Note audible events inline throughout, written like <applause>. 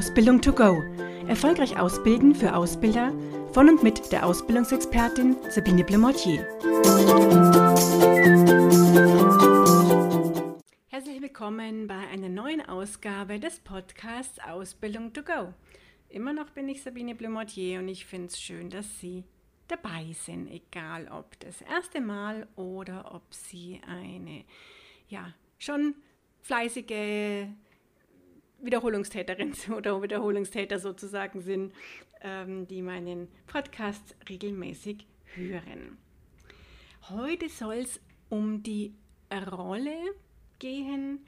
Ausbildung to go. Erfolgreich ausbilden für Ausbilder von und mit der Ausbildungsexpertin Sabine Blemortier. Herzlich willkommen bei einer neuen Ausgabe des Podcasts Ausbildung to go. Immer noch bin ich Sabine Blemortier und ich finde es schön, dass Sie dabei sind, egal ob das erste Mal oder ob Sie eine ja schon fleißige Wiederholungstäterin <laughs> oder Wiederholungstäter sozusagen sind, ähm, die meinen Podcast regelmäßig hören. Heute soll es um die Rolle gehen,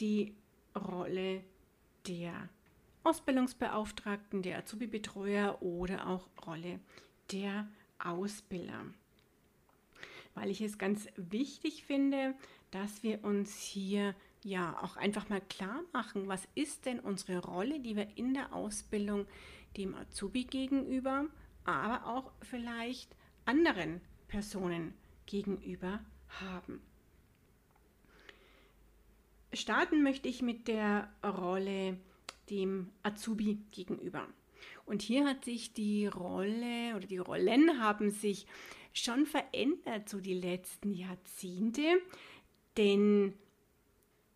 die Rolle der Ausbildungsbeauftragten, der Azubi-Betreuer oder auch Rolle der Ausbilder. Weil ich es ganz wichtig finde, dass wir uns hier ja auch einfach mal klar machen, was ist denn unsere Rolle, die wir in der Ausbildung dem Azubi gegenüber, aber auch vielleicht anderen Personen gegenüber haben. Starten möchte ich mit der Rolle dem Azubi gegenüber. Und hier hat sich die Rolle oder die Rollen haben sich schon verändert so die letzten Jahrzehnte, denn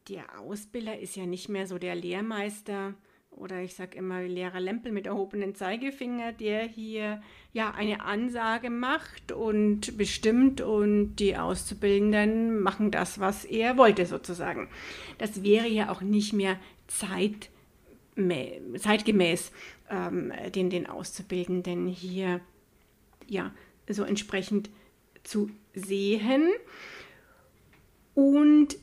der Ausbilder ist ja nicht mehr so der Lehrmeister oder ich sage immer Lehrer Lempel mit erhobenen Zeigefinger, der hier ja eine Ansage macht und bestimmt und die Auszubildenden machen das, was er wollte sozusagen. Das wäre ja auch nicht mehr Zeit, zeitgemäß, ähm, den, den Auszubildenden hier ja so entsprechend zu sehen. Und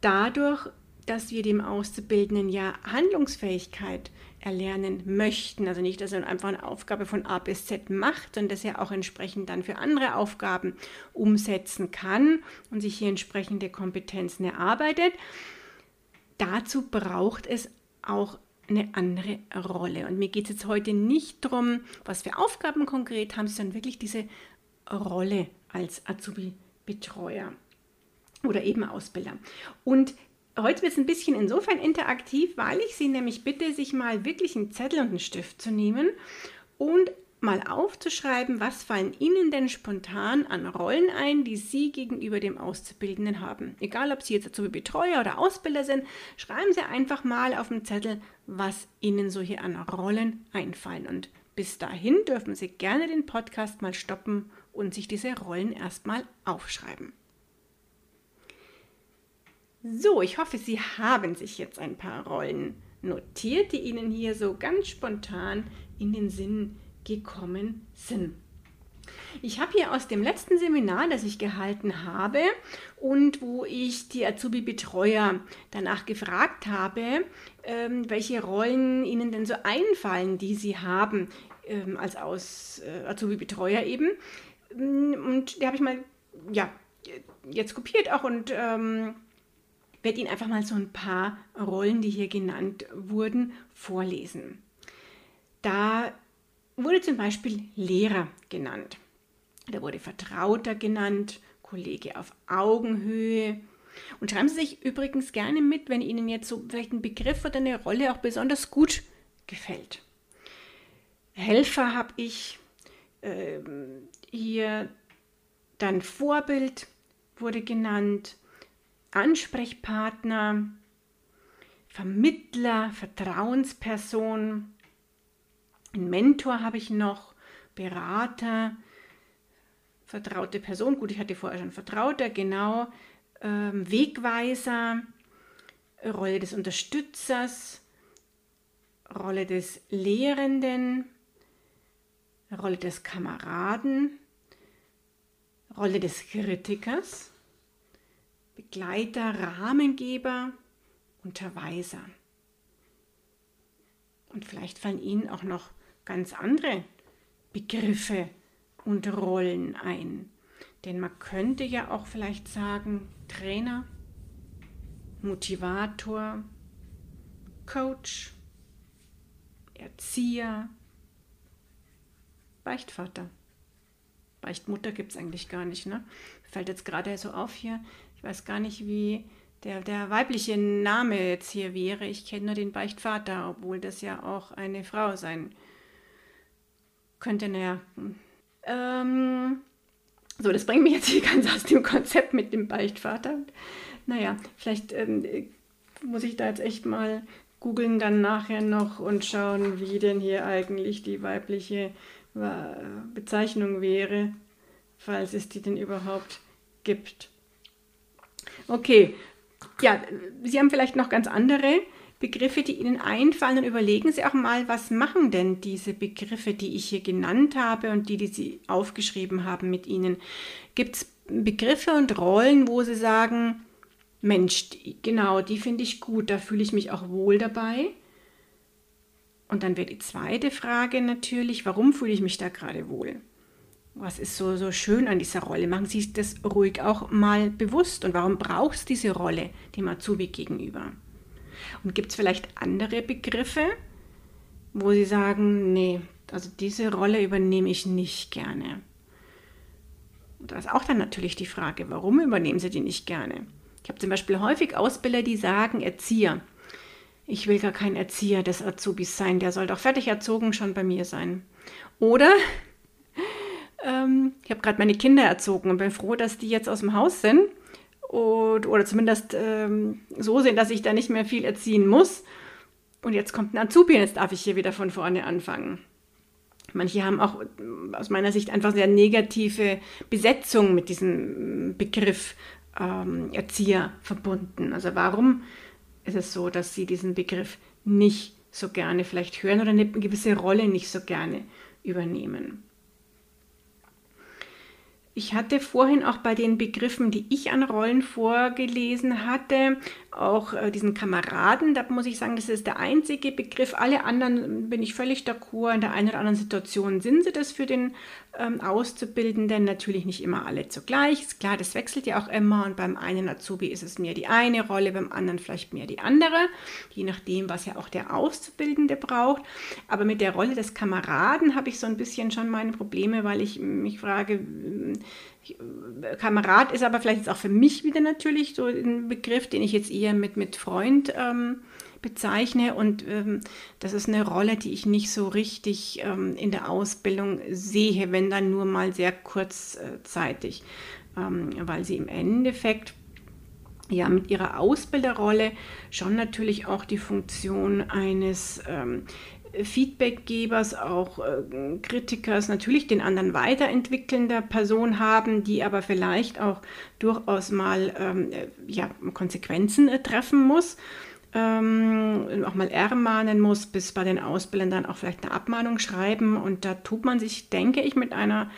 dadurch, dass wir dem Auszubildenden ja Handlungsfähigkeit erlernen möchten, also nicht, dass er einfach eine Aufgabe von A bis Z macht, sondern dass er auch entsprechend dann für andere Aufgaben umsetzen kann und sich hier entsprechende Kompetenzen erarbeitet. Dazu braucht es auch eine andere Rolle. Und mir geht es jetzt heute nicht darum, was für Aufgaben konkret haben, sondern wirklich diese Rolle als Azubi-Betreuer oder eben Ausbilder. Und heute wird es ein bisschen insofern interaktiv, weil ich Sie nämlich bitte, sich mal wirklich einen Zettel und einen Stift zu nehmen und mal aufzuschreiben, was fallen Ihnen denn spontan an Rollen ein, die Sie gegenüber dem Auszubildenden haben. Egal, ob Sie jetzt dazu Betreuer oder Ausbilder sind, schreiben Sie einfach mal auf dem Zettel, was Ihnen so hier an Rollen einfallen. Und bis dahin dürfen Sie gerne den Podcast mal stoppen und sich diese Rollen erstmal aufschreiben. So, ich hoffe, Sie haben sich jetzt ein paar Rollen notiert, die Ihnen hier so ganz spontan in den Sinn gekommen sind. Ich habe hier aus dem letzten Seminar, das ich gehalten habe und wo ich die Azubi-Betreuer danach gefragt habe, ähm, welche Rollen ihnen denn so einfallen, die sie haben ähm, als äh, Azubi-Betreuer eben. Und die habe ich mal, ja, jetzt kopiert auch und ähm, werde Ihnen einfach mal so ein paar Rollen, die hier genannt wurden, vorlesen. Da wurde zum Beispiel Lehrer genannt. Da wurde Vertrauter genannt, Kollege auf Augenhöhe. Und schreiben Sie sich übrigens gerne mit, wenn Ihnen jetzt so vielleicht ein Begriff oder eine Rolle auch besonders gut gefällt. Helfer habe ich äh, hier, dann Vorbild wurde genannt, Ansprechpartner, Vermittler, Vertrauensperson, ein Mentor habe ich noch, Berater, vertraute Person, gut, ich hatte vorher schon Vertrauter, genau, ähm, Wegweiser, Rolle des Unterstützers, Rolle des Lehrenden, Rolle des Kameraden, Rolle des Kritikers, Begleiter, Rahmengeber, Unterweiser. Und vielleicht fallen Ihnen auch noch ganz andere Begriffe und Rollen ein. Denn man könnte ja auch vielleicht sagen, Trainer, Motivator, Coach, Erzieher, Beichtvater. Beichtmutter gibt es eigentlich gar nicht, ne? Fällt jetzt gerade so auf hier. Weiß gar nicht, wie der, der weibliche Name jetzt hier wäre. Ich kenne nur den Beichtvater, obwohl das ja auch eine Frau sein könnte. Naja. Ähm, so, das bringt mich jetzt hier <laughs> ganz aus dem Konzept mit dem Beichtvater. Naja, vielleicht ähm, muss ich da jetzt echt mal googeln dann nachher noch und schauen, wie denn hier eigentlich die weibliche äh, Bezeichnung wäre, falls es die denn überhaupt gibt. Okay, ja, Sie haben vielleicht noch ganz andere Begriffe, die Ihnen einfallen und überlegen Sie auch mal, was machen denn diese Begriffe, die ich hier genannt habe und die, die Sie aufgeschrieben haben mit Ihnen. Gibt es Begriffe und Rollen, wo Sie sagen, Mensch, die, genau, die finde ich gut, da fühle ich mich auch wohl dabei. Und dann wäre die zweite Frage natürlich, warum fühle ich mich da gerade wohl? Was ist so, so schön an dieser Rolle? Machen Sie sich das ruhig auch mal bewusst. Und warum braucht es diese Rolle dem Azubi gegenüber? Und gibt es vielleicht andere Begriffe, wo Sie sagen, nee, also diese Rolle übernehme ich nicht gerne? Und da ist auch dann natürlich die Frage, warum übernehmen Sie die nicht gerne? Ich habe zum Beispiel häufig Ausbilder, die sagen, Erzieher. Ich will gar kein Erzieher des Azubis sein, der soll doch fertig erzogen schon bei mir sein. Oder ähm, ich habe gerade meine Kinder erzogen und bin froh, dass die jetzt aus dem Haus sind und, oder zumindest ähm, so sind, dass ich da nicht mehr viel erziehen muss. Und jetzt kommt ein Azubi und jetzt darf ich hier wieder von vorne anfangen. Manche haben auch aus meiner Sicht einfach sehr negative Besetzung mit diesem Begriff ähm, Erzieher verbunden. Also warum ist es so, dass sie diesen Begriff nicht so gerne vielleicht hören oder eine gewisse Rolle nicht so gerne übernehmen? Ich hatte vorhin auch bei den Begriffen, die ich an Rollen vorgelesen hatte, auch äh, diesen Kameraden, da muss ich sagen, das ist der einzige Begriff. Alle anderen bin ich völlig d'accord. In der einen oder anderen Situation sind sie das für den ähm, Auszubildenden. Natürlich nicht immer alle zugleich. Ist klar, das wechselt ja auch immer. Und beim einen Azubi ist es mehr die eine Rolle, beim anderen vielleicht mehr die andere, je nachdem, was ja auch der Auszubildende braucht. Aber mit der Rolle des Kameraden habe ich so ein bisschen schon meine Probleme, weil ich mich frage, Kamerad ist aber vielleicht jetzt auch für mich wieder natürlich so ein Begriff, den ich jetzt eher mit, mit Freund ähm, bezeichne. Und ähm, das ist eine Rolle, die ich nicht so richtig ähm, in der Ausbildung sehe, wenn dann nur mal sehr kurzzeitig, ähm, weil sie im Endeffekt ja mit ihrer Ausbilderrolle schon natürlich auch die Funktion eines ähm, Feedbackgebers, auch äh, Kritikers, natürlich den anderen weiterentwickelnder Person haben, die aber vielleicht auch durchaus mal ähm, äh, ja, Konsequenzen äh, treffen muss, ähm, auch mal ermahnen muss, bis bei den Ausbildern auch vielleicht eine Abmahnung schreiben. Und da tut man sich, denke ich, mit einer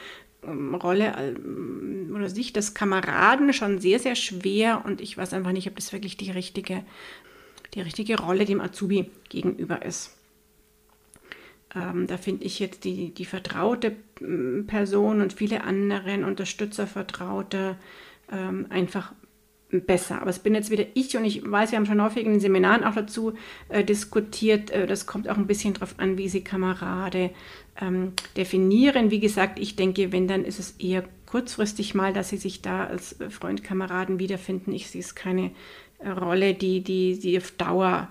ähm, Rolle ähm, oder Sicht des Kameraden schon sehr, sehr schwer. Und ich weiß einfach nicht, ob das wirklich die richtige, die richtige Rolle dem Azubi gegenüber ist. Ähm, da finde ich jetzt die, die vertraute mm, Person und viele anderen Unterstützervertraute ähm, einfach besser. Aber es bin jetzt wieder ich und ich weiß, wir haben schon häufig in den Seminaren auch dazu äh, diskutiert. Äh, das kommt auch ein bisschen darauf an, wie Sie Kamerade ähm, definieren. Wie gesagt, ich denke, wenn, dann ist es eher kurzfristig mal, dass Sie sich da als Freund, Kameraden wiederfinden. Ich sehe es keine äh, Rolle, die, die Sie auf Dauer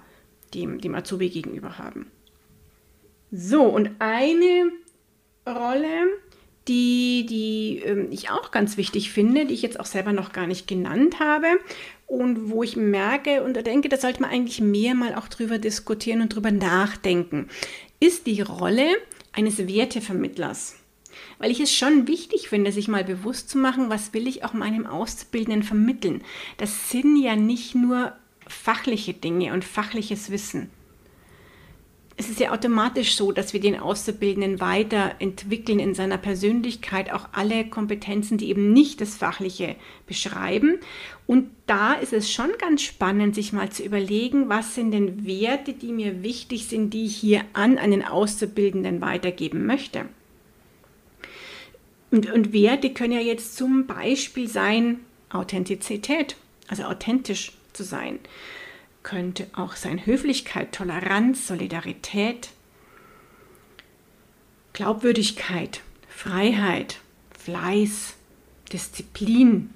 dem, dem Azubi gegenüber haben. So, und eine Rolle, die, die äh, ich auch ganz wichtig finde, die ich jetzt auch selber noch gar nicht genannt habe und wo ich merke und denke, da sollte man eigentlich mehr mal auch drüber diskutieren und drüber nachdenken, ist die Rolle eines Wertevermittlers. Weil ich es schon wichtig finde, sich mal bewusst zu machen, was will ich auch meinem Auszubildenden vermitteln. Das sind ja nicht nur fachliche Dinge und fachliches Wissen es ist ja automatisch so, dass wir den Auszubildenden weiterentwickeln in seiner Persönlichkeit, auch alle Kompetenzen, die eben nicht das Fachliche beschreiben. Und da ist es schon ganz spannend, sich mal zu überlegen, was sind denn Werte, die mir wichtig sind, die ich hier an einen Auszubildenden weitergeben möchte. Und, und Werte können ja jetzt zum Beispiel sein Authentizität, also authentisch zu sein könnte auch sein Höflichkeit, Toleranz, Solidarität, Glaubwürdigkeit, Freiheit, Fleiß, Disziplin.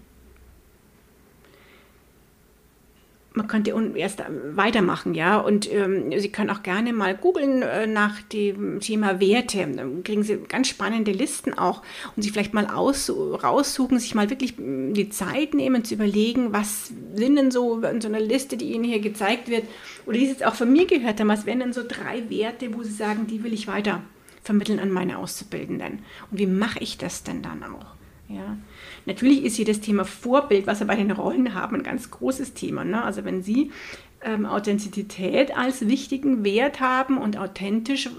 Man könnte erst weitermachen, ja. Und ähm, Sie können auch gerne mal googeln äh, nach dem Thema Werte. Dann kriegen Sie ganz spannende Listen auch und sich vielleicht mal aus, raussuchen, sich mal wirklich hm, die Zeit nehmen zu überlegen, was sind denn so in so einer Liste, die Ihnen hier gezeigt wird, oder die Sie jetzt auch von mir gehört haben, was wären denn so drei Werte, wo Sie sagen, die will ich weiter vermitteln an meine Auszubildenden. Und wie mache ich das denn dann auch? Ja. Natürlich ist hier das Thema Vorbild, was wir bei den Rollen haben, ein ganz großes Thema. Ne? Also wenn Sie ähm, Authentizität als wichtigen Wert haben und authentisch äh,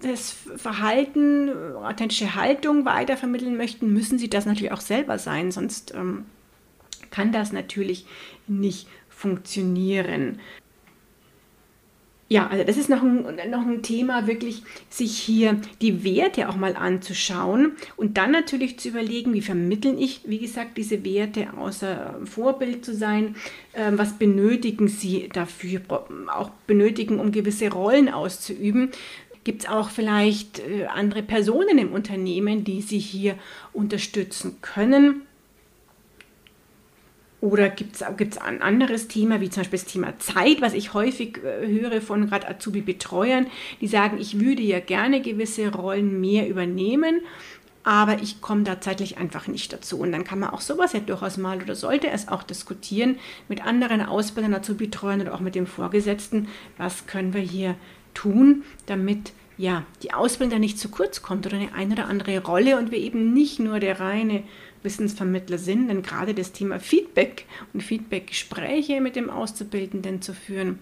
das Verhalten, authentische Haltung weitervermitteln möchten, müssen Sie das natürlich auch selber sein, sonst ähm, kann das natürlich nicht funktionieren. Ja, also das ist noch ein, noch ein Thema, wirklich sich hier die Werte auch mal anzuschauen und dann natürlich zu überlegen, wie vermitteln ich, wie gesagt, diese Werte außer Vorbild zu sein, äh, was benötigen sie dafür, auch benötigen, um gewisse Rollen auszuüben. Gibt es auch vielleicht äh, andere Personen im Unternehmen, die sie hier unterstützen können? Oder gibt es ein anderes Thema, wie zum Beispiel das Thema Zeit, was ich häufig äh, höre von gerade Azubi-Betreuern, die sagen, ich würde ja gerne gewisse Rollen mehr übernehmen, aber ich komme da zeitlich einfach nicht dazu. Und dann kann man auch sowas ja durchaus mal oder sollte es auch diskutieren mit anderen Ausbildern, Azubi-Betreuern oder auch mit dem Vorgesetzten, was können wir hier tun, damit ja, die Ausbildung nicht zu kurz kommt oder eine, eine oder andere Rolle und wir eben nicht nur der reine Wissensvermittler sind, denn gerade das Thema Feedback und Feedbackgespräche mit dem Auszubildenden zu führen,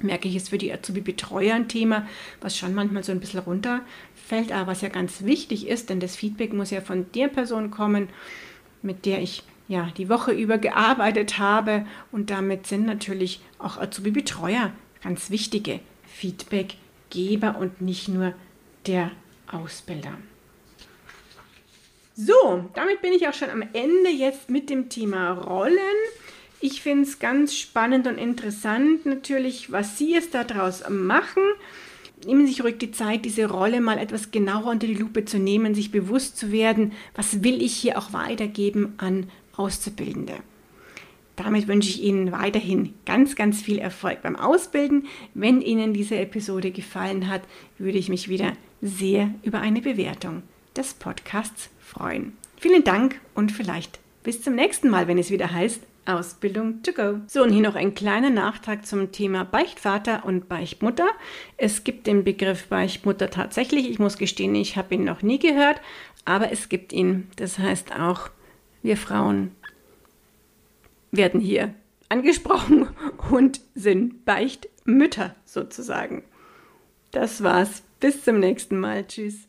merke ich, ist für die Azubi-Betreuer ein Thema, was schon manchmal so ein bisschen runterfällt, aber was ja ganz wichtig ist, denn das Feedback muss ja von der Person kommen, mit der ich ja die Woche über gearbeitet habe und damit sind natürlich auch Azubi-Betreuer ganz wichtige Feedbackgeber und nicht nur der Ausbilder. So, damit bin ich auch schon am Ende jetzt mit dem Thema Rollen. Ich finde es ganz spannend und interessant natürlich, was Sie es daraus machen. Nehmen Sie sich ruhig die Zeit, diese Rolle mal etwas genauer unter die Lupe zu nehmen, sich bewusst zu werden, was will ich hier auch weitergeben an Auszubildende. Damit wünsche ich Ihnen weiterhin ganz, ganz viel Erfolg beim Ausbilden. Wenn Ihnen diese Episode gefallen hat, würde ich mich wieder sehr über eine Bewertung des Podcasts freuen. Vielen Dank und vielleicht bis zum nächsten Mal, wenn es wieder heißt Ausbildung to go. So, und hier noch ein kleiner Nachtrag zum Thema Beichtvater und Beichtmutter. Es gibt den Begriff Beichtmutter tatsächlich. Ich muss gestehen, ich habe ihn noch nie gehört, aber es gibt ihn. Das heißt auch, wir Frauen werden hier angesprochen <laughs> und sind Beichtmütter sozusagen. Das war's. Bis zum nächsten Mal. Tschüss.